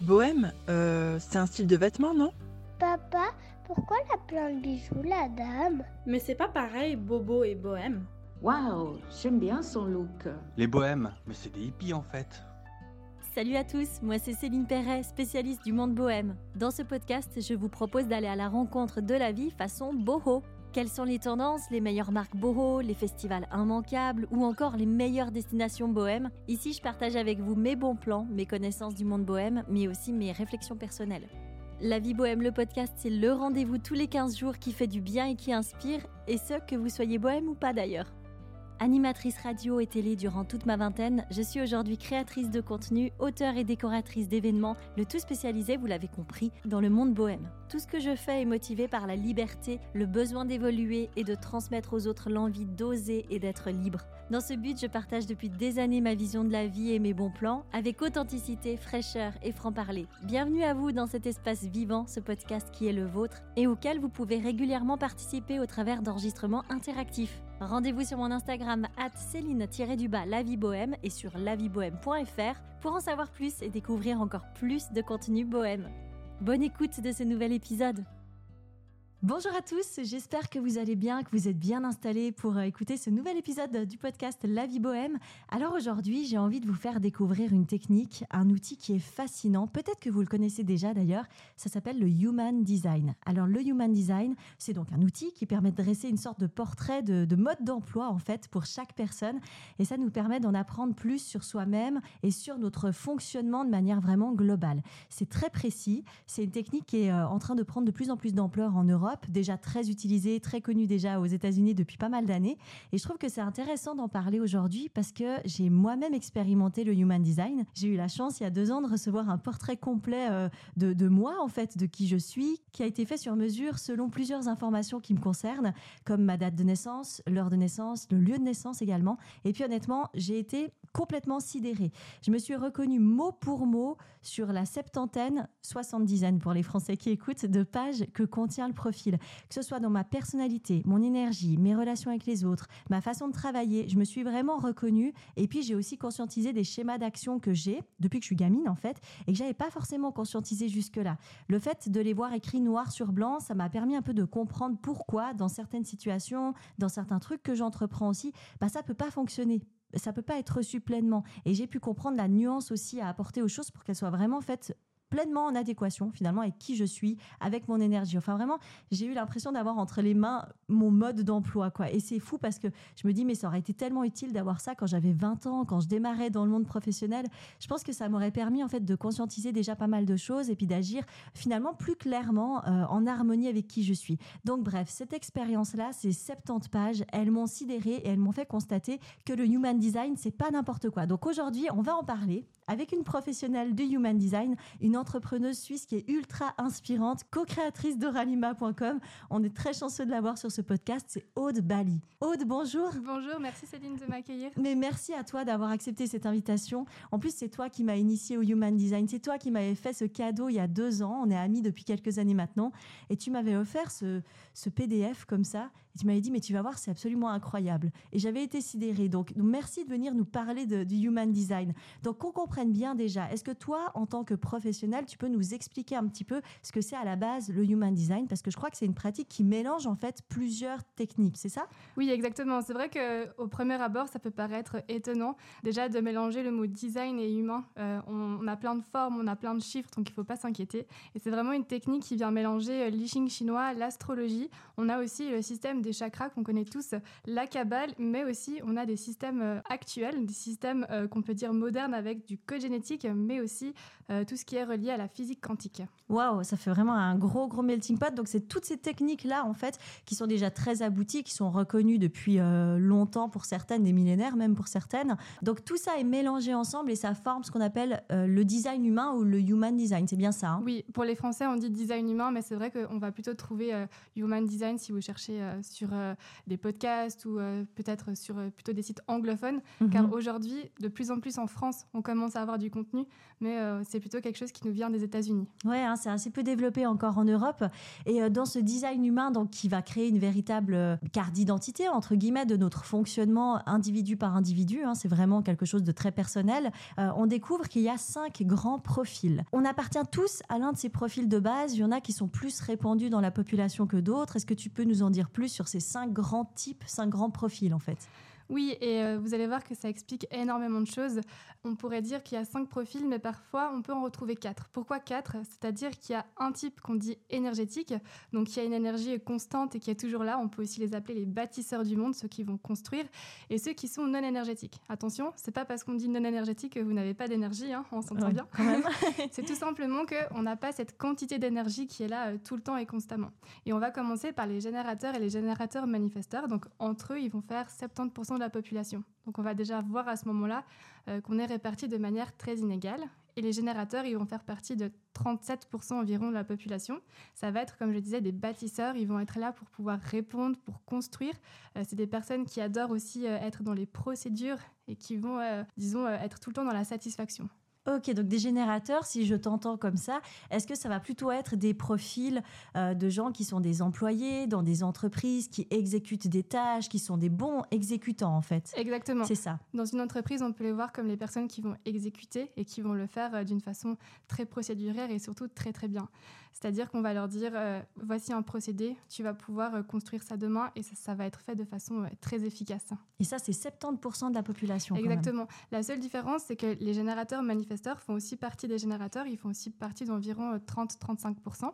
Bohème, euh, c'est un style de vêtement, non? Papa, pourquoi elle a plein de bijoux, la dame? Mais c'est pas pareil, bobo et bohème. Waouh, j'aime bien son look. Les bohèmes, mais c'est des hippies en fait. Salut à tous, moi c'est Céline Perret, spécialiste du monde bohème. Dans ce podcast, je vous propose d'aller à la rencontre de la vie façon boho. Quelles sont les tendances, les meilleures marques boho, les festivals immanquables ou encore les meilleures destinations bohème Ici, je partage avec vous mes bons plans, mes connaissances du monde bohème, mais aussi mes réflexions personnelles. La vie bohème, le podcast, c'est le rendez-vous tous les 15 jours qui fait du bien et qui inspire, et ce, que vous soyez bohème ou pas d'ailleurs. Animatrice radio et télé durant toute ma vingtaine, je suis aujourd'hui créatrice de contenu, auteure et décoratrice d'événements, le tout spécialisé, vous l'avez compris, dans le monde bohème. Tout ce que je fais est motivé par la liberté, le besoin d'évoluer et de transmettre aux autres l'envie d'oser et d'être libre. Dans ce but, je partage depuis des années ma vision de la vie et mes bons plans, avec authenticité, fraîcheur et franc-parler. Bienvenue à vous dans cet espace vivant, ce podcast qui est le vôtre, et auquel vous pouvez régulièrement participer au travers d'enregistrements interactifs. Rendez-vous sur mon Instagram Céline-du-bas et sur laviebohème.fr pour en savoir plus et découvrir encore plus de contenu bohème. Bonne écoute de ce nouvel épisode. Bonjour à tous, j'espère que vous allez bien, que vous êtes bien installés pour euh, écouter ce nouvel épisode du podcast La vie bohème. Alors aujourd'hui, j'ai envie de vous faire découvrir une technique, un outil qui est fascinant. Peut-être que vous le connaissez déjà d'ailleurs, ça s'appelle le Human Design. Alors le Human Design, c'est donc un outil qui permet de dresser une sorte de portrait de, de mode d'emploi en fait pour chaque personne et ça nous permet d'en apprendre plus sur soi-même et sur notre fonctionnement de manière vraiment globale. C'est très précis, c'est une technique qui est euh, en train de prendre de plus en plus d'ampleur en Europe déjà très utilisé, très connu déjà aux États-Unis depuis pas mal d'années. Et je trouve que c'est intéressant d'en parler aujourd'hui parce que j'ai moi-même expérimenté le Human Design. J'ai eu la chance il y a deux ans de recevoir un portrait complet euh, de, moi, en fait, de qui je suis, qui a été fait sur mesure selon plusieurs informations qui me concernent, comme ma date de naissance, l'heure de naissance, le lieu de naissance également. Et puis honnêtement, j'ai été complètement sidérée. Je me suis reconnue mot pour mot sur la septantaine, soixante-dizaine pour les Français qui écoutent, de pages que contient le profil. Que ce soit dans ma personnalité, mon énergie, mes relations avec les autres, ma façon de travailler, je me suis vraiment reconnue. Et puis j'ai aussi conscientisé des schémas d'action que j'ai depuis que je suis gamine en fait, et que j'avais pas forcément conscientisé jusque-là. Le fait de les voir écrits noir sur blanc, ça m'a permis un peu de comprendre pourquoi dans certaines situations, dans certains trucs que j'entreprends aussi, bah ça peut pas fonctionner ça peut pas être reçu pleinement. Et j'ai pu comprendre la nuance aussi à apporter aux choses pour qu'elles soient vraiment faites pleinement en adéquation finalement avec qui je suis, avec mon énergie. Enfin vraiment, j'ai eu l'impression d'avoir entre les mains mon mode d'emploi quoi. Et c'est fou parce que je me dis mais ça aurait été tellement utile d'avoir ça quand j'avais 20 ans, quand je démarrais dans le monde professionnel. Je pense que ça m'aurait permis en fait de conscientiser déjà pas mal de choses et puis d'agir finalement plus clairement euh, en harmonie avec qui je suis. Donc bref, cette expérience là, c'est 70 pages, elles m'ont sidéré et elles m'ont fait constater que le human design c'est pas n'importe quoi. Donc aujourd'hui, on va en parler avec une professionnelle du human design, une entrepreneuse suisse qui est ultra inspirante, co-créatrice d'Oralima.com. On est très chanceux de l'avoir sur ce podcast, c'est Aude Bali. Aude, bonjour. Bonjour, merci Céline de m'accueillir. Mais merci à toi d'avoir accepté cette invitation. En plus, c'est toi qui m'as initié au Human Design. C'est toi qui m'avais fait ce cadeau il y a deux ans. On est amis depuis quelques années maintenant. Et tu m'avais offert ce, ce PDF comme ça. Et tu m'avais dit, mais tu vas voir, c'est absolument incroyable. Et j'avais été sidérée. Donc, merci de venir nous parler de, du Human Design. Donc, qu'on bien déjà, est-ce que toi, en tant que professionnel, tu peux nous expliquer un petit peu ce que c'est à la base le Human Design? Parce que je crois que c'est une pratique qui mélange en fait plusieurs techniques, c'est ça? Oui, exactement. C'est vrai qu'au premier abord, ça peut paraître étonnant déjà de mélanger le mot design et humain. Euh, on, a plein de formes, on a plein de chiffres, donc il ne faut pas s'inquiéter. Et c'est vraiment une technique qui vient mélanger l'I chinois, l'astrologie. On a aussi le système des chakras qu'on connaît tous, la Kabbale, mais aussi on a des systèmes euh, actuels, des systèmes euh, qu'on peut dire modernes avec du code génétique, mais aussi euh, tout ce qui est relié à la physique quantique. Waouh, ça fait vraiment un gros gros melting pot. Donc c'est toutes ces techniques là en fait qui sont déjà très abouties, qui sont reconnues depuis euh, longtemps pour certaines, des millénaires même pour certaines. Donc tout ça est mélangé ensemble et ça forme ce qu'on appelle euh, le design humain ou le human design. C'est bien ça hein? Oui, pour les Français on dit design humain, mais c'est vrai qu'on va plutôt trouver human design si vous cherchez sur des podcasts ou peut-être sur plutôt des sites anglophones, mm -hmm. car aujourd'hui de plus en plus en France on commence à avoir du contenu, mais c'est plutôt quelque chose qui nous vient des États-Unis. Ouais, hein, c'est assez peu développé encore en Europe. Et dans ce design humain, donc qui va créer une véritable carte d'identité entre guillemets de notre fonctionnement individu par individu, hein, c'est vraiment quelque chose de très personnel. on découvre qu'il y a cinq grands profils. On appartient tous à l'un de ces profils de base. Il y en a qui sont plus répandus dans la population que d'autres. Est-ce que tu peux nous en dire plus sur ces cinq grands types, cinq grands profils en fait? Oui, et euh, vous allez voir que ça explique énormément de choses. On pourrait dire qu'il y a cinq profils, mais parfois on peut en retrouver quatre. Pourquoi quatre? C'est-à-dire qu'il y a un type qu'on dit énergétique, donc qui a une énergie constante et qui est toujours là. On peut aussi les appeler les bâtisseurs du monde, ceux qui vont construire, et ceux qui sont non énergétiques. Attention, c'est pas parce qu'on dit non énergétique que vous n'avez pas d'énergie, hein, on s'entend bien. c'est tout simplement qu'on n'a pas cette quantité d'énergie qui est là euh, tout le temps et constamment. Et on va commencer par les générateurs et les générateurs manifesteurs. Donc entre eux, ils vont faire 70% de la population. Donc on va déjà voir à ce moment-là euh, qu'on est réparti de manière très inégale. Et les générateurs, ils vont faire partie de 37% environ de la population. Ça va être, comme je disais, des bâtisseurs. Ils vont être là pour pouvoir répondre, pour construire. Euh, c'est des personnes qui adorent aussi euh, être dans les procédures et qui vont, disons, être tout le temps dans la satisfaction. Ok, donc des générateurs, si je t'entends comme ça, est-ce que ça va plutôt être des profils euh, de gens qui sont des employés dans des entreprises, qui exécutent des tâches, qui sont des bons exécutants en fait? Exactement. C'est ça. Dans une entreprise, on peut les voir comme les personnes qui vont exécuter et qui vont le faire euh, d'une façon très procéduraire et surtout très très bien. C'est-à-dire qu'on va leur dire, euh, voici un procédé, tu vas pouvoir euh, construire ça demain et ça, va être fait de façon euh, très efficace. Et ça, c'est 70% de la population. Exactement. La seule différence, c'est que les générateurs manifesteurs font aussi partie des générateurs, ils font aussi partie d'environ 30-35%.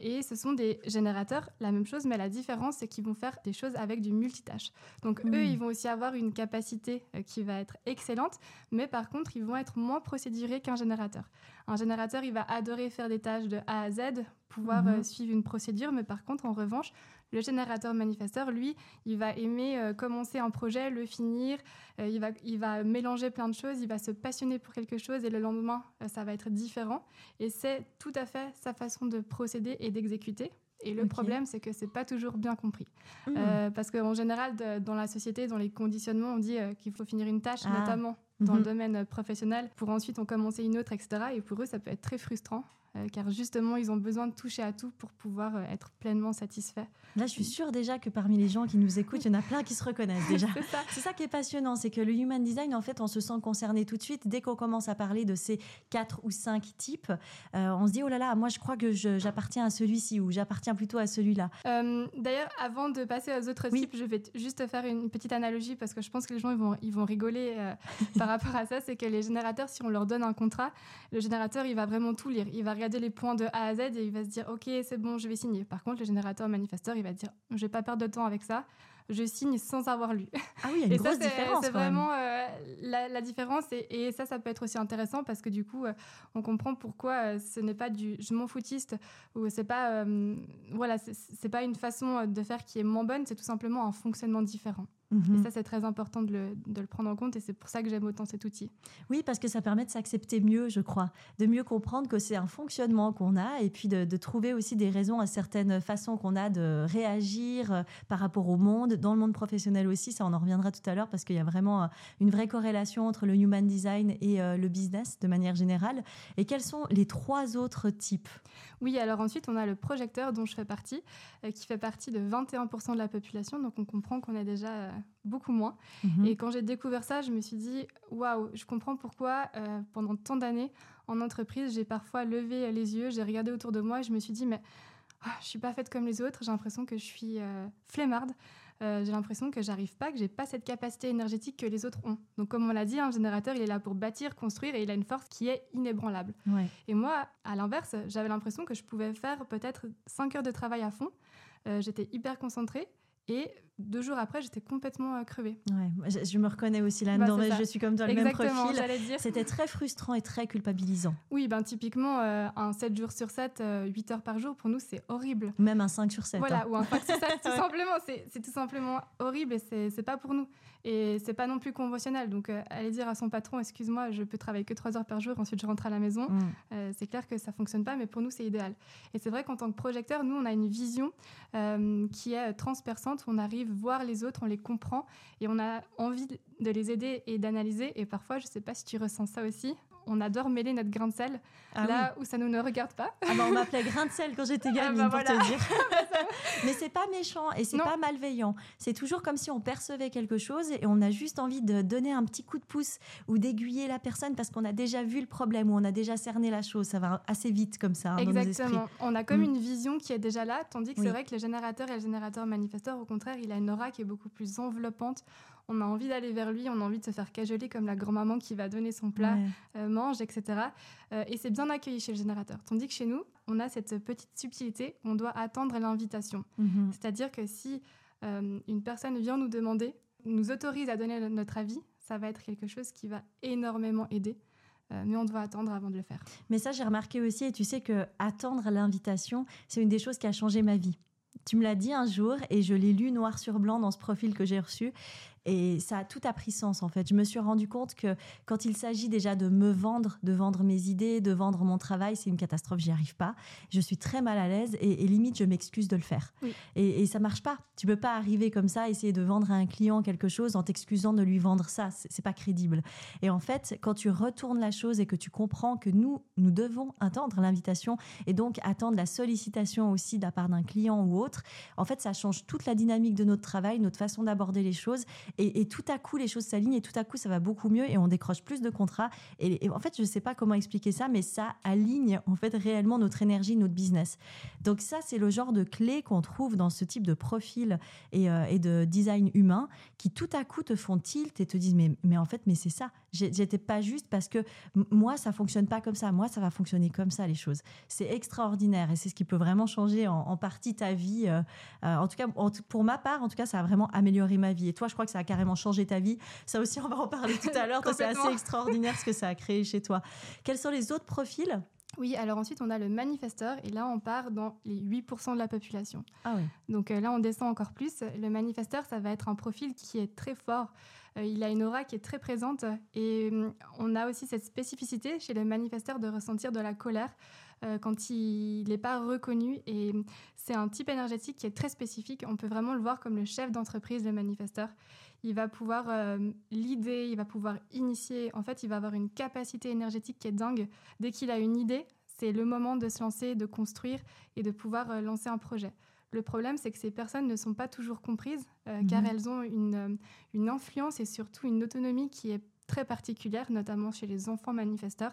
Et ce sont des générateurs, la même chose, mais la différence, c'est qu'ils vont faire des choses avec du multitâche. Donc eux, hmm. ils vont aussi avoir une capacité qui va être excellente, mais par contre, ils vont être moins procédurés qu'un générateur. Un générateur, il va adorer faire des tâches de A à Z, pouvoir mhm. euh, suivre une procédure, mais par contre, en revanche, le générateur manifesteur, lui, il va aimer euh, commencer un projet, le finir, euh, il, va, il va mélanger plein de choses, il va se passionner pour quelque chose et le lendemain, ça va être différent. Et c'est tout à fait sa façon de procéder et d'exécuter. Et le problème, c'est que c'est pas toujours bien compris. Hmm. parce qu'en général, dans la société, dans les conditionnements, on dit qu'il faut finir une tâche, ah. notamment dans le mhm. domaine professionnel, pour ensuite en commencer une autre, etc. Et pour eux, ça peut être très frustrant. Euh, car justement, ils ont besoin de toucher à tout pour pouvoir euh, être pleinement satisfaits. Là, je suis sûre déjà que parmi les gens qui nous écoutent, il y en a plein qui se reconnaissent déjà. c'est ça. qui est passionnant, c'est que le human design, en fait, on se sent concerné tout de suite. Dès qu'on commence à parler de ces quatre ou cinq types, euh, on se dit, oh là là, moi, je crois que j'appartiens à celui-ci ou j'appartiens plutôt à celui-là. D'ailleurs, avant de passer aux autres types, je vais juste faire une petite analogie parce que je pense que les gens ils vont, ils vont rigoler par rapport à ça. C'est que les générateurs, si on leur donne un contrat, le générateur, il va vraiment tout lire. Il va regarder les points de A à Z et il va se dire ok c'est bon je vais signer. Par contre le générateur manifesteur il va dire je vais pas perdre de temps avec ça, je signe sans avoir lu. Ah oui, il y a une grosse différence. C'est vraiment euh, la, différence et, ça, ça peut être aussi intéressant parce que du coup, euh, on comprend pourquoi euh, ce n'est pas du je m'en foutiste ou c'est pas voilà, c'est pas une façon de faire qui est moins bonne, c'est tout simplement un fonctionnement différent. Et mhm. ça, c'est très important de le, de le, prendre en compte et c'est pour ça que j'aime autant cet outil. Oui, parce que ça permet de s'accepter mieux, je crois, de mieux comprendre que c'est un fonctionnement qu'on a et puis de, de, trouver aussi des raisons à certaines façons qu'on a de réagir euh, par rapport au monde, dans le monde professionnel aussi, ça on en reviendra tout à l'heure parce qu'il y a vraiment euh, une vraie corrélation entre le human design et euh, le business de manière générale. Et quels sont les trois autres types? Oui, alors ensuite on a le projecteur dont je fais partie, qui fait partie de 21% de la population, donc on comprend qu'on est déjà beaucoup moins. Mhm. Et quand j'ai découvert ça, je me suis dit, waouh, je comprends pourquoi euh, pendant tant d'années en entreprise, j'ai parfois levé les yeux, j'ai regardé autour de moi et je me suis dit, mais ah, je suis pas faite comme les autres, j'ai l'impression que je suis euh, flemmarde. Euh, j'ai l'impression que j'arrive pas, que j'ai pas cette capacité énergétique que les autres ont. Donc, comme on l'a dit, un générateur, il est là pour bâtir, construire et il a une force qui est inébranlable. Et moi, à l'inverse, j'avais l'impression que je pouvais faire peut-être 5 heures de travail à fond. J'étais hyper concentrée et deux jours après, j'étais complètement euh, crevée. Ouais, je, me reconnais aussi là-dedans. Bah, je suis comme dans le même profil. C'était très frustrant et très culpabilisant. Oui, ben typiquement, euh, un 7 jours sur 7, 8 euh, heures par jour, pour nous, c'est horrible. Même un 5 sur 7. Voilà, hein. ou un 5 sur 7, tout simplement. C'est tout simplement horrible et c'est pas pour nous. Et c'est pas non plus conventionnel. Donc, aller dire à son patron, excuse-moi, je peux travailler que 3 heures par jour, ensuite je rentre à la maison, mm. c'est clair que ça fonctionne pas, mais pour nous, c'est idéal. Et c'est vrai qu'en tant que projecteur, nous, on a une vision qui est transperçante. On arrive voir les autres, on les comprend et on a envie de les aider et d'analyser. Et parfois, je ne sais pas si tu ressens ça aussi, on adore mêler notre grain de sel Ah là où ça nous ne regarde pas. Ah bah, on m'appelait grain de sel quand j'étais Ah gamine, bah pour voilà. te dire. Mais c'est pas méchant et c'est pas malveillant. C'est toujours comme si on percevait quelque chose et on a juste envie de donner un petit coup de pouce ou d'aiguiller la personne parce qu'on a déjà vu le problème ou on a déjà cerné la chose. Ça va assez vite comme ça hein, dans nos esprits. Exactement. On a comme Mm. une vision qui est déjà là, tandis que Oui. c'est vrai que le générateur et le générateur manifesteur, au contraire, il a une aura qui est beaucoup plus enveloppante. On a envie d'aller vers lui, on a envie de se faire cajoler comme la grand-maman qui va donner son plat, Ouais. euh, mange, etc. Euh, et c'est bien accueilli chez le générateur. Tandis que chez nous, on a cette petite subtilité, on doit attendre l'invitation. Mhm. C'est-à-dire que si euh, une personne vient nous demander, nous autorise à donner notre avis, ça va être quelque chose qui va énormément aider. Euh, mais on doit attendre avant de le faire. Mais ça, j'ai remarqué aussi, et tu sais que attendre l'invitation, c'est une des choses qui a changé ma vie. Tu me l'as dit un jour et je l'ai lu noir sur blanc dans ce profil que j'ai reçu. Et ça a tout a pris sens en fait. Je me suis rendu compte que quand il s'agit déjà de me vendre, de vendre mes idées, de vendre mon travail, c'est une catastrophe, j'y arrive pas. Je suis très mal à l'aise et, et limite je m'excuse de le faire. Oui. Et, et ça marche pas. Tu peux pas arriver comme ça, essayer de vendre à un client quelque chose en t'excusant de lui vendre ça. C'est c'est pas crédible. Et en fait, quand tu retournes la chose et que tu comprends que nous, nous devons attendre l'invitation et donc attendre la sollicitation aussi de la part d'un client ou autre, en fait, ça change toute la dynamique de notre travail, notre façon d'aborder les choses. Et, tout à coup, les choses s'alignent et tout à coup, ça va beaucoup mieux et on décroche plus de contrats. Et, et en fait, je ne sais pas comment expliquer ça, mais ça aligne en fait réellement notre énergie, notre business. Donc ça, c'est le genre de clé qu'on trouve dans ce type de profil et, euh, et de design humain qui tout à coup te font tilt et te disent mais, mais en fait, mais c'est ça. J'étais pas juste parce que moi, ça fonctionne pas comme ça. Moi, ça va fonctionner comme ça, les choses. C'est extraordinaire et c'est ce qui peut vraiment changer en, en partie ta vie. euh, euh, en tout cas, en pour ma part, en tout cas, ça a vraiment amélioré ma vie. Et toi, je crois que ça a carrément changé ta vie. Ça aussi, on va en parler tout à l'heure. C'est assez extraordinaire ce que ça a créé chez toi. Quels sont les autres profils? Oui, alors ensuite, on a le manifesteur, et là, on part dans les 8% de la population. Ah oui. Donc euh, là, on descend encore plus. Le manifesteur, ça va être un profil qui est très fort. Euh, il a une aura qui est très présente. Et hum, on a aussi cette spécificité chez le manifesteur de ressentir de la colère euh, quand il n'est pas reconnu. Et c'est un type énergétique qui est très spécifique. On peut vraiment le voir comme le chef d'entreprise, le manifesteur. Il va pouvoir euh, l'idée, il va pouvoir initier. En fait, il va avoir une capacité énergétique qui est dingue. Dès qu'il a une idée, c'est le moment de se lancer, de construire et de pouvoir euh, lancer un projet. Le problème, c'est que ces personnes ne sont pas toujours comprises, euh, Mhm. car elles ont une, euh, une influence et surtout une autonomie qui est très particulière, notamment chez les enfants manifesteurs,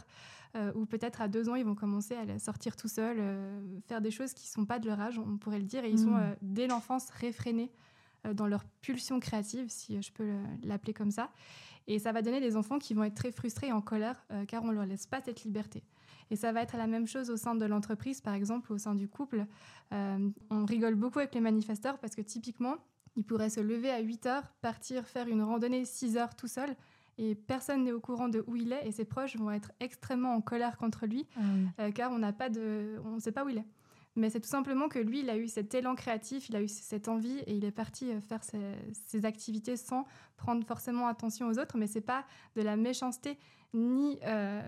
euh, où peut-être à deux ans, ils vont commencer à sortir tout seuls, euh, faire des choses qui ne sont pas de leur âge, on pourrait le dire, et ils sont Mhm. dès l'enfance réfrénés dans leur pulsion créative, si je peux le- l'appeler comme ça. Et ça va donner des enfants qui vont être très frustrés et en colère, car on ne leur laisse pas cette liberté. Et ça va être la même chose au sein de l'entreprise, par exemple, au sein du couple. Euh, on rigole beaucoup avec les manifesteurs parce que typiquement, ils pourraient se lever à 8 heures, partir faire une randonnée 6 heures tout seul, et personne n'est au courant de où il est, et ses proches vont être extrêmement en colère contre lui, euh, car on n'a pas de, on ne sait pas où il est. Mais c'est tout simplement que lui, il a eu cet élan créatif, il a eu cette envie et il est parti euh, faire ses, ses activités sans prendre forcément attention aux autres. Mais c'est pas de la méchanceté ni euh,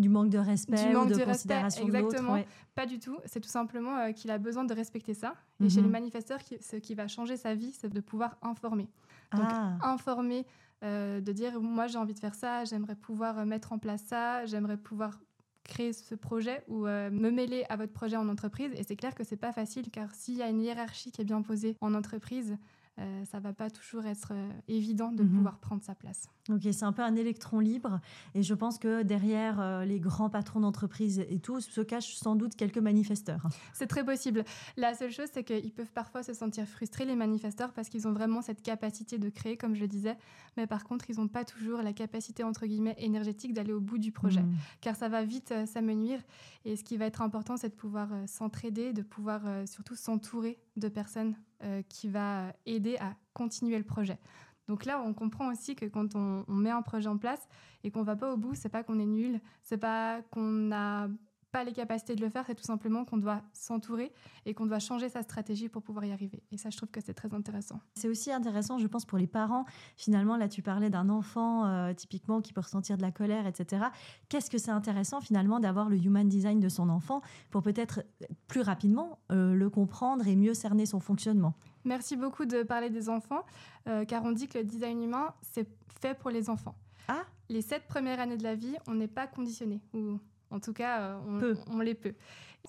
Du manque de respect Du manque ou de de respect, considération l'autre. exactement. ouais. pas du tout. C'est tout simplement euh, qu'il a besoin de respecter ça. Et Mhm. chez les manifesteurs, qui- ce qui va changer sa vie, c'est de pouvoir informer. Donc, Ah. informer, euh, de dire moi j'ai envie de faire ça, j'aimerais pouvoir euh, mettre en place ça, j'aimerais pouvoir créer ce projet ou euh, me mêler à votre projet en entreprise. Et c'est clair que c'est pas facile car s'il y a une hiérarchie qui est bien posée en entreprise, euh, ça va pas toujours être euh, évident de Mhm. pouvoir prendre sa place. Ok, c'est un peu un électron libre. Et je pense que derrière euh, les grands patrons d'entreprise et tout se cachent sans doute quelques manifesteurs. C'est très possible. La seule chose, c'est qu'ils peuvent parfois se sentir frustrés, les manifesteurs, parce qu'ils ont vraiment cette capacité de créer, comme je le disais. Mais par contre, ils n'ont pas toujours la capacité, entre guillemets, énergétique d'aller au bout du projet. Mm. Car ça va vite euh, s'amenuire. Et ce qui va être important, c'est de pouvoir s'entraider, de pouvoir surtout s'entourer de personnes euh, qui va aider à continuer le projet. Donc là, on comprend aussi que quand on, on met un projet en place et qu'on va pas au bout, c'est pas qu'on est nul, c'est pas qu'on n'a pas les capacités de le faire, c'est tout simplement qu'on doit s'entourer et qu'on doit changer sa stratégie pour pouvoir y arriver. Et ça, je trouve que c'est très intéressant. C'est aussi intéressant, je pense, pour les parents. Finalement, là, tu parlais d'un enfant euh, typiquement qui peut ressentir de la colère, etc. Qu'est-ce que c'est intéressant finalement d'avoir le human design de son enfant pour peut-être plus rapidement euh, le comprendre et mieux cerner son fonctionnement? Merci beaucoup de parler des enfants, euh, car on dit que le design humain, c'est fait pour les enfants. Ah les sept premières années de la vie, on n'est pas conditionné, ou en tout cas, euh, on, Peu. on les peut.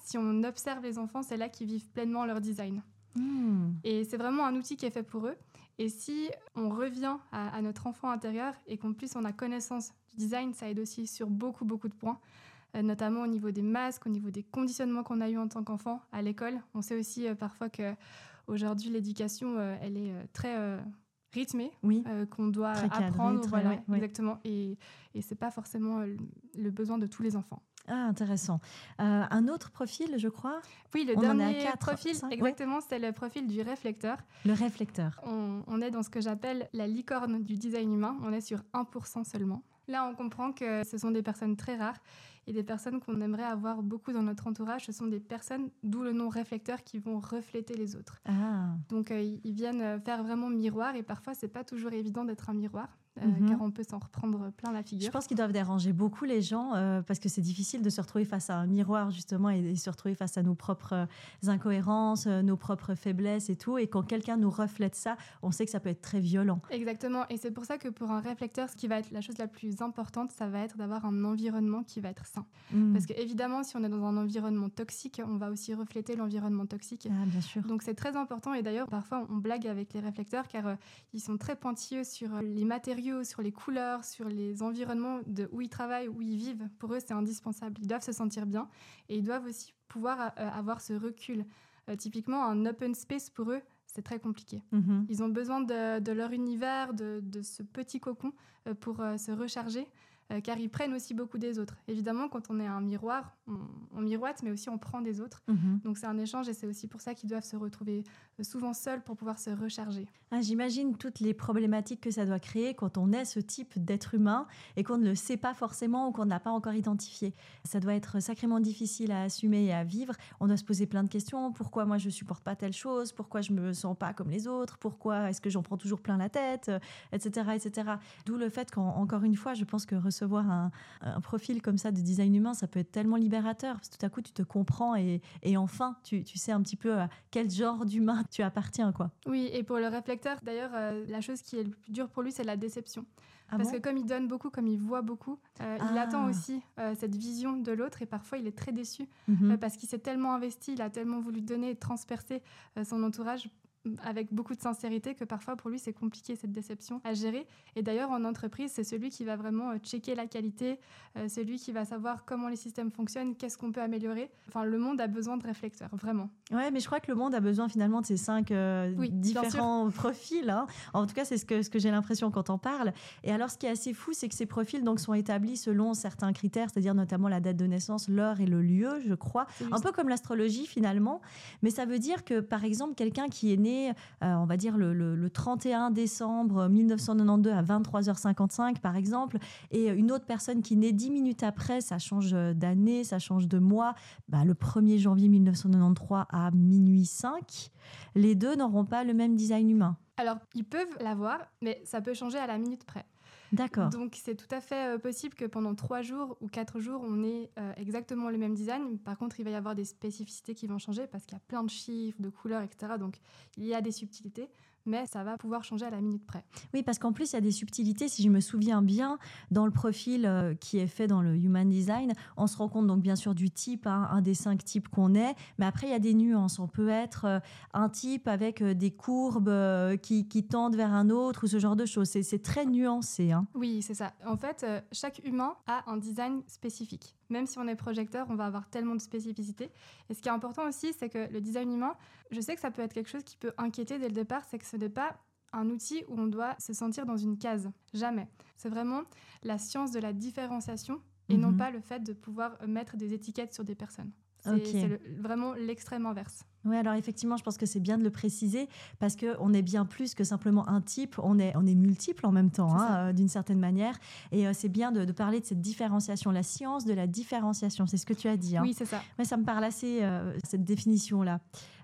Si on observe les enfants, c'est là qu'ils vivent pleinement leur design. Hmm. Et c'est vraiment un outil qui est fait pour eux. Et si on revient à, à notre enfant intérieur et qu'en plus on a connaissance du design, ça aide aussi sur beaucoup, beaucoup de points, euh, notamment au niveau des masques, au niveau des conditionnements qu'on a eu en tant qu'enfant à l'école. On sait aussi euh, parfois que aujourd'hui l'éducation, euh, elle est très Oui. euh, qu'on doit apprendre, très- voilà, ouais, ouais. exactement. Et, et c'est pas forcément euh, le, besoin de tous les enfants. Ah, intéressant. Euh, un autre profil, je crois, Oui, le On dernier quatre, profil, cinq, ouais. exactement, c'est le profil du réflecteur. le réflecteur. On, on est dans ce que j'appelle la licorne du design humain. On est sur 1% seulement. Là, on comprend que ce sont des personnes très rares et des personnes qu'on aimerait avoir beaucoup dans notre entourage. Ce sont des personnes, d'où le nom réflecteur, qui vont refléter les autres. Ah, Donc, euh, ils viennent euh, faire vraiment miroir et parfois, c'est pas toujours évident d'être un miroir, euh, Mhm. car on peut s'en reprendre plein la je figure. pense qu'ils doivent déranger beaucoup les gens euh, parce que c'est difficile de se retrouver face à un miroir justement et, et se retrouver face à nos propres euh, incohérences, nos propres faiblesses et tout. Et quand quelqu'un nous reflète ça, on sait que ça peut être très violent. Exactement, et c'est pour ça que pour un réflecteur, ce qui va être la chose la plus importante, ça va être d'avoir un environnement qui va être sain. Hmm. Parce que évidemment, si on est dans un environnement toxique, on va aussi refléter l'environnement toxique. Ah, bien sûr. Donc c'est très important et d'ailleurs parfois on blague avec les réflecteurs car euh, ils sont très pointilleux sur les matériaux, sur les couleurs, sur les environnements de où ils travaillent, où ils vivent. Pour eux c'est indispensable. Ils doivent se sentir bien et ils doivent aussi pouvoir euh, avoir ce recul. Euh, typiquement un open space pour eux c'est très compliqué. Mhm. Ils ont besoin de, de leur univers, de, de ce petit cocon euh, pour se recharger, euh, car ils prennent aussi beaucoup des autres. Évidemment, quand on est un miroir, on, on miroite, mais aussi on prend des autres. Mhm. Donc c'est un échange et c'est aussi pour ça qu'ils doivent se retrouver euh, souvent seuls pour pouvoir se recharger. Ah, J'imagine toutes les problématiques que ça doit créer quand on est ce type d'être humain et qu'on ne le sait pas forcément ou qu'on n'a pas encore identifié. Ça doit être sacrément difficile à assumer et à vivre. On doit se poser plein de questions. Pourquoi moi je supporte pas telle chose? Pourquoi je me sens pas comme les autres? Pourquoi est-ce que j'en prends toujours plein la tête? Etc. etc. D'où le fait qu'encore une fois, je pense que recevoir un, un profil comme ça de design humain, ça peut être tellement libérateur parce que tout à coup tu te comprends et, et enfin tu, tu sais un petit peu à quel genre d'humain tu appartiens. quoi. Oui, et pour le réflecteur, d'ailleurs, euh, la chose qui est le plus dur pour lui, c'est la déception. Ah Parce bon que comme il donne beaucoup, comme il voit beaucoup, euh, il Ah. attend aussi euh, cette vision de l'autre et parfois il est très déçu Mhm. euh, parce qu'il s'est tellement investi, il a tellement voulu donner et transpercer euh, son entourage avec beaucoup de sincérité que parfois pour lui c'est compliqué cette déception à gérer. Et d'ailleurs en entreprise c'est celui qui va vraiment euh, checker la qualité, euh, celui qui va savoir comment les systèmes fonctionnent, qu'est-ce qu'on peut améliorer. Enfin le monde a besoin de réflecteurs, vraiment. Ouais, mais je crois que le monde a besoin finalement de ces cinq euh, Oui, différents profils. hein. En tout cas, c'est ce que, ce que j'ai l'impression quand on parle. Et alors, ce qui est assez fou, c'est que ces profils donc, sont établis selon certains critères, c'est-à-dire notamment la date de naissance, l'heure et le lieu, je crois. Un peu comme l'astrologie finalement. Mais ça veut dire que, par exemple, quelqu'un qui est né, euh, on va dire, le, le- le 31 décembre 1992 à 23h55, par exemple, et une autre personne qui naît 10 minutes après, ça change d'année, ça change de mois, bah, le 1er janvier 1993 à minuit 5, les deux n'auront pas le même design humain. Alors ils peuvent l'avoir, mais ça peut changer à la minute près. D'accord. Donc c'est tout à fait euh, possible que pendant trois jours ou quatre jours, on ait euh, exactement le même design. Par contre, il va y avoir des spécificités qui vont changer parce qu'il y a plein de chiffres, de couleurs, etc. Donc il y a des subtilités, mais ça va pouvoir changer à la minute près. Oui, parce qu'en plus, il y a des subtilités, si je me souviens bien, dans le profil euh, qui est fait dans le Human Design. On se rend compte donc bien sûr du type, hein, un des cinq types qu'on est, mais après, il y a des nuances. On peut être euh, un type avec euh, des courbes qui, qui tendent vers un autre ou ce genre de choses. C'est- très nuancé. hein. Oui, c'est ça. En fait, chaque humain a un design spécifique. Même si on est projecteur, on va avoir tellement de spécificités. Et ce qui est important aussi, c'est que le design humain, je sais que ça peut être quelque chose qui peut inquiéter dès le départ, c'est que ce n'est pas un outil où on doit se sentir dans une case. Jamais. C'est vraiment la science de la différenciation et non Mhm. pas le fait de pouvoir mettre des étiquettes sur des personnes. C'est vraiment l'extrême inverse. Oui, alors effectivement, je pense que c'est bien de le préciser parce qu'on est bien plus que simplement un type, on est, on est multiple en même temps, hein, euh, d'une certaine manière. Et euh, c'est bien de, de parler de cette différenciation, la science de la différenciation, c'est ce que tu as dit. hein. Oui, c'est ça. Ouais, ça me parle assez, euh, cette définition-là.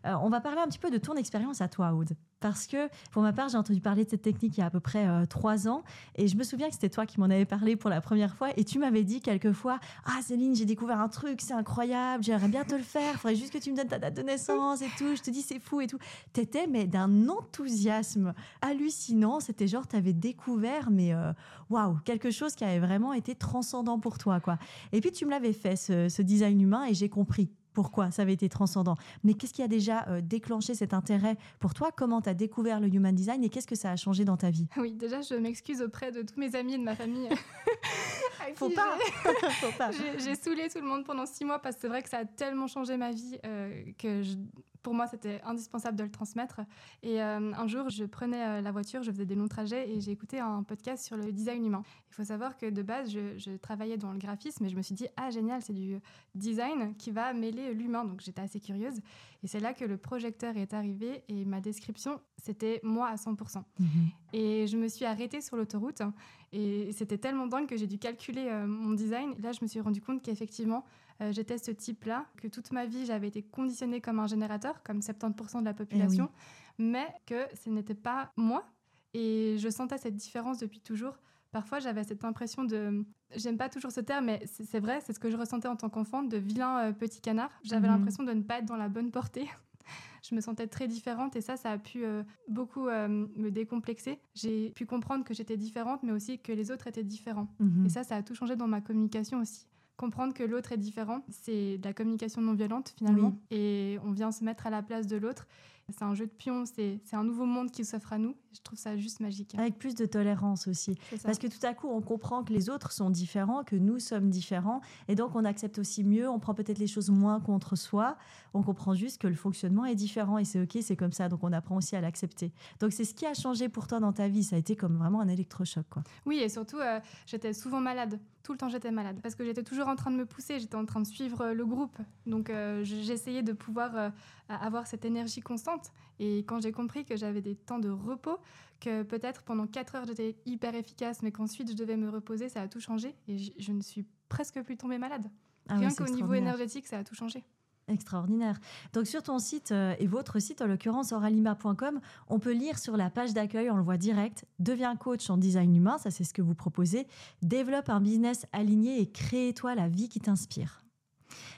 Euh, on va parler un petit peu de ton expérience à toi, Aude. Parce que pour ma part, j'ai entendu parler de cette technique il y a à peu près euh, trois ans et je me souviens que c'était toi qui m'en avais parlé pour la première fois et tu m'avais dit quelquefois Ah Céline, j'ai découvert un truc, c'est incroyable, j'aimerais bien te le faire, faudrait juste que tu me donnes ta date de naissance et tout. Je te dis c'est fou et tout. T'étais mais d'un enthousiasme hallucinant. C'était genre, tu avais découvert, mais euh, waouh, quelque chose qui avait vraiment été transcendant pour toi. quoi. Et puis tu me l'avais fait, ce, ce design humain, et j'ai compris pourquoi ça avait été transcendant. Mais qu'est-ce qui a déjà euh, déclenché cet intérêt pour toi? Comment tu as découvert le human design et qu'est-ce que ça a changé dans ta vie? Oui, déjà, je m'excuse auprès de tous mes amis et de ma famille. Faut pas. Faut pas. J'ai saoulé tout le monde pendant six mois parce que c'est vrai que ça a tellement changé ma vie euh, que je pour moi, c'était indispensable de le transmettre. Et euh, un jour, je prenais euh, la voiture, je faisais des longs trajets et j'ai écouté un podcast sur le design humain. Il faut savoir que de base, je, travaillais dans le graphisme et je me suis dit, ah génial, c'est du design qui va mêler l'humain. Donc j'étais assez curieuse. Et c'est là que le projecteur est arrivé et ma description, c'était moi à 100%. Mhm. Et je me suis arrêtée sur l'autoroute et c'était tellement dingue que j'ai dû calculer euh, mon design. Et là, je me suis rendu compte qu'effectivement, euh, j'étais ce type-là, que toute ma vie j'avais été conditionnée comme un générateur, comme 70% de la population, eh mais que ce n'était pas moi. Et je sentais cette différence depuis toujours. Parfois j'avais cette impression de, j'aime pas toujours ce terme, mais c'est vrai, c'est ce que je ressentais en tant qu'enfant, de vilain euh, petit canard. J'avais mhm. l'impression de ne pas être dans la bonne portée. je me sentais très différente et ça, ça a pu euh, beaucoup me décomplexer. J'ai pu comprendre que j'étais différente, mais aussi que les autres étaient différents. Mhm. Et ça, ça a tout changé dans ma communication aussi comprendre que l'autre est différent. C'est de la communication non violente finalement. Et on vient se mettre à la place de l'autre. C'est un jeu de pion, c'est un nouveau monde qui s'offre à nous. Je trouve ça juste magique. Avec plus de tolérance aussi. Parce que tout à coup, on comprend que les autres sont différents, que nous sommes différents. Et donc, on accepte aussi mieux, on prend peut-être les choses moins contre soi. On comprend juste que le fonctionnement est différent et c'est OK, c'est comme ça. Donc, on apprend aussi à l'accepter. Donc, c'est ce qui a changé pour toi dans ta vie. Ça a été comme vraiment un électrochoc. Quoi. Oui, et surtout, euh, j'étais souvent malade. Tout le temps, j'étais malade. Parce que j'étais toujours en train de me pousser, j'étais en train de suivre euh, le groupe. Donc, euh, j'essayais de pouvoir avoir cette énergie constante. Et quand j'ai compris que j'avais des temps de repos, que peut-être pendant 4 heures j'étais hyper efficace, mais qu'ensuite je devais me reposer, ça a tout changé. Et je, ne suis presque plus tombée malade. Ah Rien qu'au niveau énergétique, ça a tout changé. Extraordinaire. Donc sur ton site euh, et votre site, en l'occurrence oralima.com, on peut lire sur la page d'accueil, on le voit direct, deviens coach en design humain, ça c'est ce que vous proposez, développe un business aligné et crée-toi la vie qui t'inspire.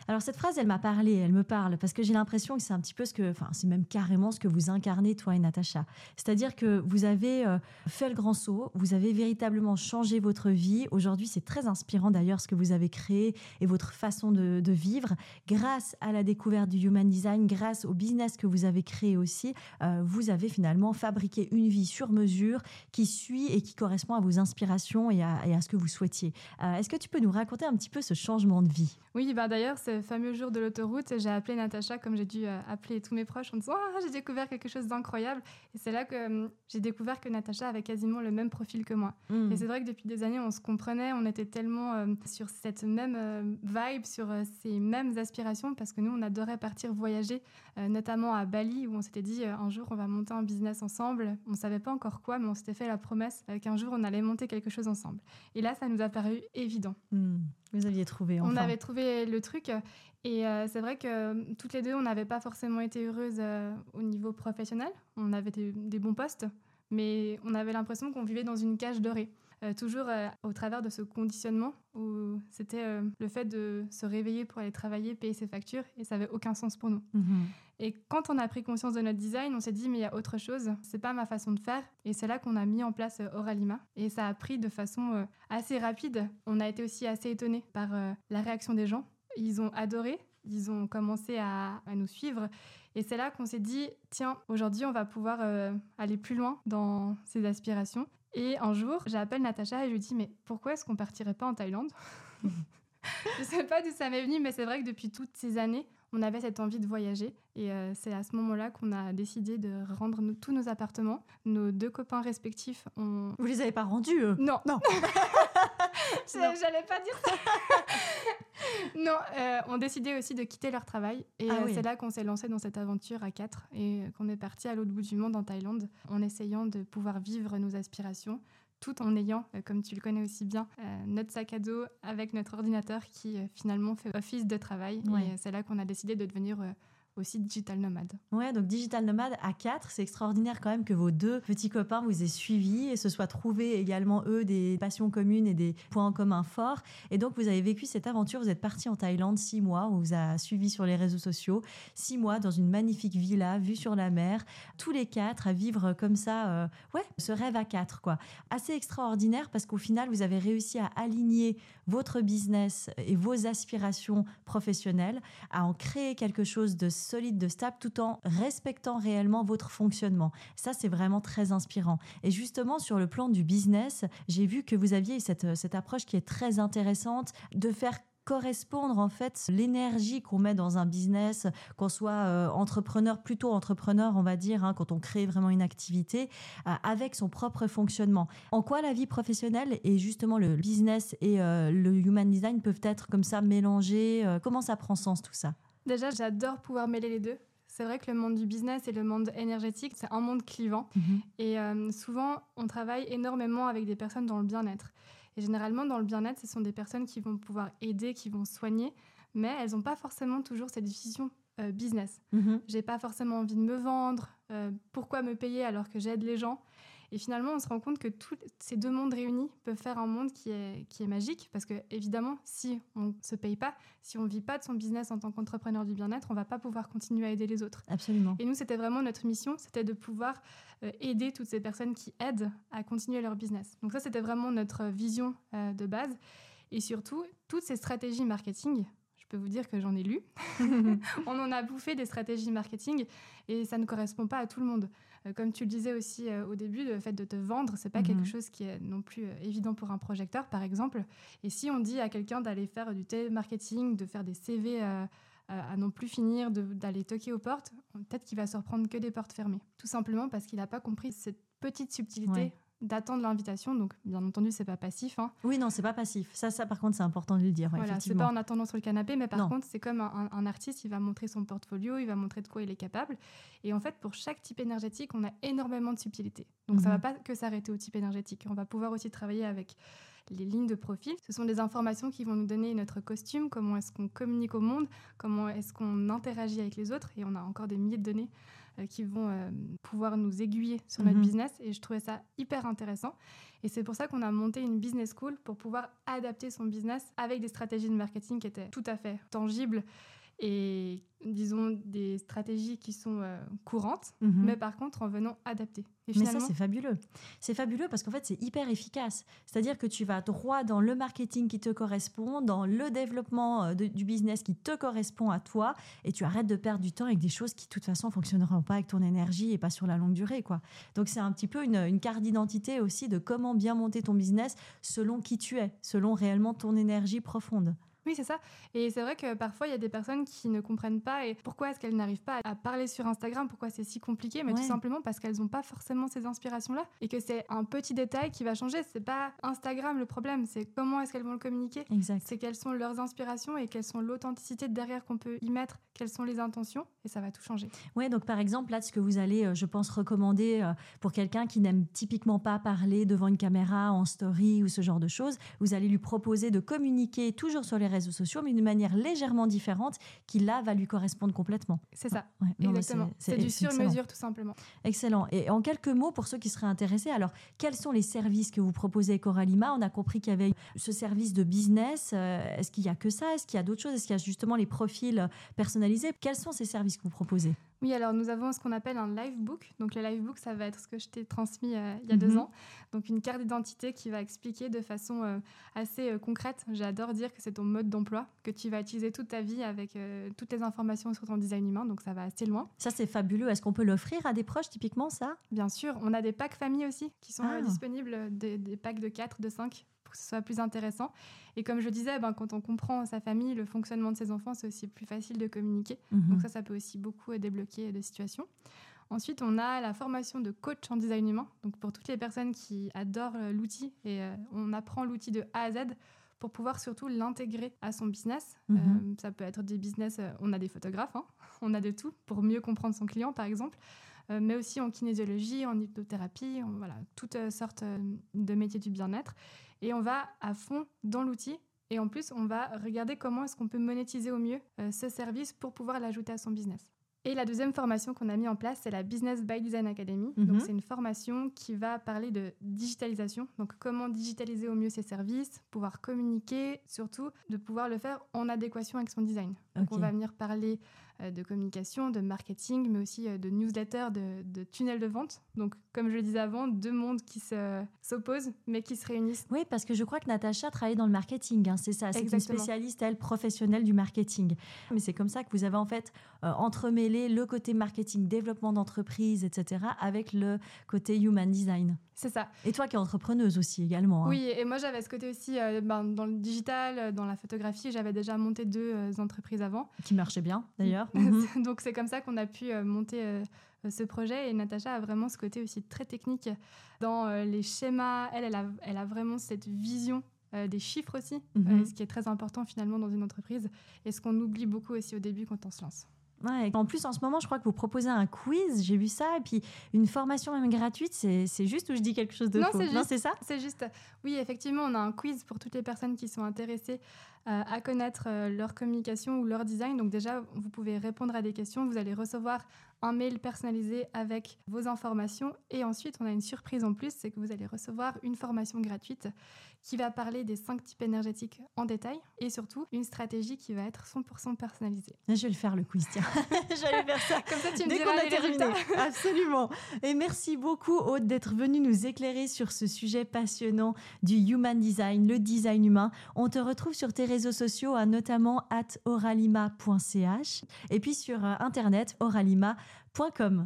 Alors cette phrase, elle m'a parlé, elle me parle, parce que j'ai l'impression que c'est un petit peu ce que, enfin c'est même carrément ce que vous incarnez, toi et Natacha. C'est-à-dire que vous avez euh, fait le grand saut, vous avez véritablement changé votre vie. Aujourd'hui, c'est très inspirant d'ailleurs ce que vous avez créé et votre façon de, vivre. Grâce à la découverte du Human Design, grâce au business que vous avez créé aussi, euh, vous avez finalement fabriqué une vie sur mesure qui suit et qui correspond à vos inspirations et à, ce que vous souhaitiez. Euh, est-ce que tu peux nous raconter un petit peu ce changement de vie? Oui, bah d'ailleurs, c'est fameux jour de l'autoroute, j'ai appelé Natacha comme j'ai dû euh, appeler tous mes proches en disant ah, j'ai découvert quelque chose d'incroyable. Et c'est là que euh, j'ai découvert que Natacha avait quasiment le même profil que moi. Hmm. Et c'est vrai que depuis des années, on se comprenait, on était tellement euh, sur cette même vibe, sur ces mêmes aspirations, parce que nous, on adorait partir voyager, notamment à Bali, où on s'était dit un jour, on va monter un business ensemble. On savait pas encore quoi, mais on s'était fait la promesse qu'un jour, on allait monter quelque chose ensemble. Et là, ça nous a paru évident. Hmm. Vous aviez trouvé. Enfin. On avait trouvé le truc. Et euh, c'est vrai que euh, toutes les deux, on n'avait pas forcément été heureuses euh, au niveau professionnel. On avait des, bons postes, mais on avait l'impression qu'on vivait dans une cage dorée. Toujours au travers de ce conditionnement où c'était le fait de se réveiller pour aller travailler, payer ses factures, et ça n'avait aucun sens pour nous. Mhm. Et quand on a pris conscience de notre design, on s'est dit mais il y a autre chose, c'est pas ma façon de faire. Et c'est là qu'on a mis en place Oralima. Et ça a pris de façon assez rapide. On a été aussi assez étonnés par la réaction des gens ils ont adoré, ils ont commencé à, nous suivre. Et c'est là qu'on s'est dit, tiens, aujourd'hui, on va pouvoir euh, aller plus loin dans ces aspirations. Et un jour, j'appelle Natacha et je lui dis, mais pourquoi est-ce qu'on partirait pas en Thaïlande Je sais pas d'où ça m'est venu, mais c'est vrai que depuis toutes ces années, on avait cette envie de voyager. Et euh, c'est à ce moment-là qu'on a décidé de rendre tous nos appartements. Nos deux copains respectifs ont... Vous les avez pas rendus eux? Non. Non. J'allais pas dire ça. non, euh, ont décidé aussi de quitter leur travail. Et ah euh, c'est là qu'on s'est lancé dans cette aventure à quatre et qu'on est parti à l'autre bout du monde en Thaïlande en essayant de pouvoir vivre nos aspirations tout en ayant, euh, comme tu le connais aussi bien, euh, notre sac à dos avec notre ordinateur qui finalement fait office de travail. Et c'est là qu'on a décidé de devenir aussi digital nomade. Ouais, donc digital nomade à quatre, c'est extraordinaire quand même que vos deux petits copains vous aient suivi et se soient trouvés également eux des passions communes et des points en commun forts. Et donc vous avez vécu cette aventure, vous êtes parti en Thaïlande six mois, on vous a suivi sur les réseaux sociaux, six mois dans une magnifique villa vue sur la mer, tous les quatre à vivre comme ça, euh, ouais, ce rêve à quatre quoi. Assez extraordinaire parce qu'au final vous avez réussi à aligner votre business et vos aspirations professionnelles, à en créer quelque chose de solide, de stable, tout en respectant réellement votre fonctionnement. Ça, c'est vraiment très inspirant. Et justement, sur le plan du business, j'ai vu que vous aviez cette, cette approche qui est très intéressante de faire correspondre en fait l'énergie qu'on met dans un business, qu'on soit euh, entrepreneur, plutôt entrepreneur, on va dire, hein, quand on crée vraiment une activité, euh, avec son propre fonctionnement. En quoi la vie professionnelle et justement le business et euh, le human design peuvent être comme ça mélangés Comment ça prend sens tout ça? Déjà, j'adore pouvoir mêler les deux. C'est vrai que le monde du business et le monde énergétique, c'est un monde clivant. Mhm. Et souvent, on travaille énormément avec des personnes dans le bien-être. Et généralement, dans le bien-être, ce sont des personnes qui vont pouvoir aider, qui vont soigner, mais elles n'ont pas forcément toujours cette vision euh, business. Mhm. J'ai pas forcément envie de me vendre. euh, pourquoi me payer alors que j'aide les gens? Et finalement, on se rend compte que tous ces deux mondes réunis peuvent faire un monde qui est, qui est magique. Parce que, évidemment, si on ne se paye pas, si on ne vit pas de son business en tant qu'entrepreneur du bien-être, on ne va pas pouvoir continuer à aider les autres. Absolument. Et nous, c'était vraiment notre mission, c'était de pouvoir euh, aider toutes ces personnes qui aident à continuer leur business. Donc ça, c'était vraiment notre vision euh, de base. Et surtout, toutes ces stratégies marketing, je peux vous dire que j'en ai lu. On en a bouffé des stratégies marketing et ça ne correspond pas à tout le monde. Euh, comme tu le disais aussi euh, au début, le fait de te vendre, c'est pas Mhm. quelque chose qui est non plus euh, évident pour un projecteur, par exemple. Et si on dit à quelqu'un d'aller faire du télémarketing, de faire des CV à, à non plus finir, d'aller toquer aux portes, peut-être qu'il va se reprendre que des portes fermées. Tout simplement parce qu'il n'a pas compris cette petite subtilité Ouais. D'attendre l'invitation. Donc, bien entendu, c'est pas passif. hein. Oui, non, c'est pas passif. Ça, ça, par contre, c'est important de le dire. ouais, Voilà, c'est pas en attendant sur le canapé, mais par Non. contre, c'est comme un, artiste, il va montrer son portfolio, il va montrer de quoi il est capable. Et en fait, pour chaque type énergétique, on a énormément de subtilité. Donc, ça Mhm. va pas que s'arrêter au type énergétique. On va pouvoir aussi travailler avec les lignes de profil. Ce sont des informations qui vont nous donner notre costume, comment est-ce qu'on communique au monde, comment est-ce qu'on interagit avec les autres. Et on a encore des milliers de données qui vont euh, pouvoir nous aiguiller sur notre Mhm. business. Et je trouvais ça hyper intéressant. Et c'est pour ça qu'on a monté une business school pour pouvoir adapter son business avec des stratégies de marketing qui étaient tout à fait tangibles et disons des stratégies qui sont euh, courantes, Mhm. mais par contre en venant adapter. Et Mais ça, c'est fabuleux. C'est fabuleux parce qu'en fait, c'est hyper efficace. C'est-à-dire que tu vas droit dans le marketing qui te correspond, dans le développement euh, de- du business qui te correspond à toi, et tu arrêtes de perdre du temps avec des choses qui, de toute façon, fonctionneront pas avec ton énergie et pas sur la longue durée. quoi. Donc, c'est un petit peu une, une carte d'identité aussi de comment bien monter ton business selon qui tu es, selon réellement ton énergie profonde. Oui, c'est ça. Et c'est vrai que parfois, il y a des personnes qui ne comprennent pas et pourquoi est-ce qu'elles n'arrivent pas à parler sur Instagram, pourquoi c'est si compliqué, mais Ouais. tout simplement parce qu'elles n'ont pas forcément ces inspirations-là et que c'est un petit détail qui va changer. C'est pas Instagram le problème, c'est comment est-ce qu'elles vont le communiquer. C'est quelles sont leurs inspirations et quelles sont l'authenticité derrière qu'on peut y mettre, quelles sont les intentions, et ça va tout changer. Ouais, donc par exemple, là, ce que vous allez, euh, je pense, recommander euh, pour quelqu'un qui n'aime typiquement pas parler devant une caméra, en story ou ce genre de choses, vous allez lui proposer de communiquer toujours sur les réseaux sociaux, mais d'une manière légèrement différente, qui là va lui correspondre complètement. C'est ça, Ouais, non, exactement. c'est- du sur-mesure, tout simplement. Excellent. Et en quelques mots, pour ceux qui seraient intéressés, alors quels sont les services que vous proposez Coralima? On a compris qu'il y avait ce service de business. euh, Est-ce qu'il y a que ça? Est-ce qu'il y a d'autres choses? Est-ce qu'il y a justement les profils personnalisés? Quels sont ces services que vous proposez? Oui, alors nous avons ce qu'on appelle un live book. Donc le live book, ça va être ce que je t'ai transmis euh, il y a deux Mhm. ans. Donc une carte d'identité qui va expliquer de façon euh, assez euh, concrète. J'adore dire que c'est ton mode d'emploi, que tu vas utiliser toute ta vie avec toutes les informations sur ton design humain. Donc ça va assez loin. Ça, c'est fabuleux. Est-ce qu'on peut l'offrir à des proches, typiquement, ça? Bien sûr, on a des packs famille aussi qui sont Ah. disponibles, des, des packs de 4, de 5 pour que ce soit plus intéressant. Et comme je disais, ben, quand on comprend sa famille, le fonctionnement de ses enfants, c'est aussi plus facile de communiquer. Mhm. Donc ça, ça peut aussi beaucoup débloquer des situations. Ensuite, on a la formation de coach en design humain. Donc pour toutes les personnes qui adorent euh, l'outil et euh, on apprend l'outil de A à Z pour pouvoir surtout l'intégrer à son business. Mhm. Euh, ça peut être des business, on a des photographes, hein, on a de tout pour mieux comprendre son client par exemple, Euh, mais aussi en kinésiologie, en hypnothérapie, en- voilà, toutes sortes de métiers du bien-être. Et on va à fond dans l'outil. Et en plus, on va regarder comment est-ce qu'on peut monétiser au mieux euh, ce service pour pouvoir l'ajouter à son business. Et la deuxième formation qu'on a mis en place, c'est la Business by Design Academy. Mhm. Donc, c'est une formation qui va parler de digitalisation. Donc, comment digitaliser au mieux ses services, pouvoir communiquer, surtout de pouvoir le faire en adéquation avec son design. Donc, on va venir parler de communication, de marketing, mais aussi euh, de newsletter, de, de tunnel de vente. Donc, comme je le disais avant, deux mondes qui se- s'opposent, mais qui se réunissent. Oui, parce que je crois que Natacha travaille dans le marketing, hein, c'est ça. C'est une spécialiste, elle, professionnelle du marketing. Mais c'est comme ça que vous avez en fait euh, entremêlé le côté marketing, développement d'entreprise, etc., avec le côté human design. C'est ça. Et toi qui es entrepreneuse aussi également. hein. Oui, et moi j'avais ce côté aussi euh, ben, dans le digital, euh, dans la photographie, j'avais déjà monté deux euh, entreprises avant. Qui marchait bien d'ailleurs. Mhm. Donc c'est comme ça qu'on a pu euh, monter euh, ce projet et Natacha a vraiment ce côté aussi très technique dans euh, les schémas. Elle, elle a, elle a vraiment cette vision euh, des chiffres aussi, Mhm. euh, ce qui est très important finalement dans une entreprise et ce qu'on oublie beaucoup aussi au début quand on se lance. Ouais, en plus, en ce moment, je crois que vous proposez un quiz, j'ai vu ça, et puis une formation même gratuite, c'est juste ou je dis quelque chose de Non, faux Non, c'est ça C'est juste, oui, effectivement, on a un quiz pour toutes les personnes qui sont intéressées euh, à connaître euh, leur communication ou leur design. Donc déjà, vous pouvez répondre à des questions. Vous allez recevoir un mail personnalisé avec vos informations. Et ensuite, on a une surprise en plus, c'est que vous allez recevoir une formation gratuite qui va parler des cinq types énergétiques en détail et surtout une stratégie qui va être 100% personnalisée. Je vais le faire le quiz, tiens. J'allais faire ça. Comme ça, tu me Dès qu'on diras a les terminé. résultats. Absolument. Et merci beaucoup, Aude, d'être venue nous éclairer sur ce sujet passionnant du human design, le design humain. On te retrouve sur tes réseaux sociaux, hein, notamment at oralima.ch et puis sur euh, internet oralima.com.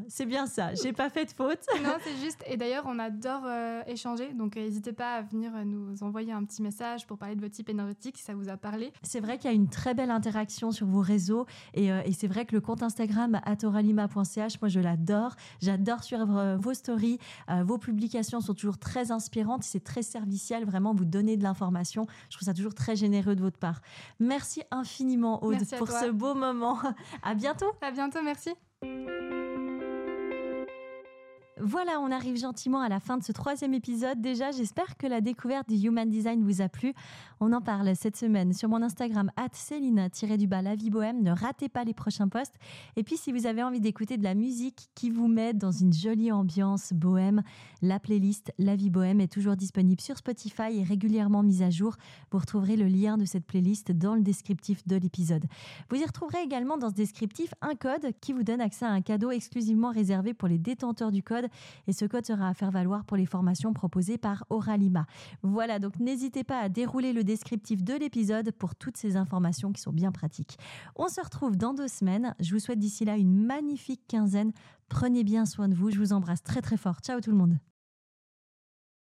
C'est bien ça, j'ai pas fait de faute. Non, c'est juste. Et d'ailleurs, on adore euh, échanger. Donc, euh, n'hésitez pas à venir euh, nous envoyer un petit message pour parler de votre type énergétique si ça vous a parlé. C'est vrai qu'il y a une très belle interaction sur vos réseaux et, euh, et c'est vrai que le compte Instagram atoralima.ch, moi je l'adore. J'adore suivre vos stories. Vos publications sont toujours très inspirantes. C'est très serviciel. Vraiment, vous donnez de l'information. Je trouve ça toujours très généreux de votre part. Merci infiniment, Aude, Merci pour ce beau moment. À bientôt. À bientôt, merci. Voilà, on arrive gentiment à la fin de ce troisième épisode. Déjà, j'espère que la découverte du Human Design vous a plu. On en parle cette semaine sur mon Instagram, Céline-du-bas la vie bohème. Ne ratez pas les prochains posts. Et puis, si vous avez envie d'écouter de la musique qui vous met dans une jolie ambiance bohème, la playlist La vie bohème est toujours disponible sur Spotify et régulièrement mise à jour. Vous retrouverez le lien de cette playlist dans le descriptif de l'épisode. Vous y retrouverez également dans ce descriptif un code qui vous donne accès à un cadeau exclusivement réservé pour les détenteurs du code et ce code sera à faire valoir pour les formations proposées par Oralima. Voilà, donc n'hésitez pas à dérouler le descriptif de l'épisode pour toutes ces informations qui sont bien pratiques. On se retrouve dans deux semaines. Je vous souhaite d'ici là une magnifique quinzaine. Prenez bien soin de vous. Je vous embrasse très très fort. Ciao tout le monde.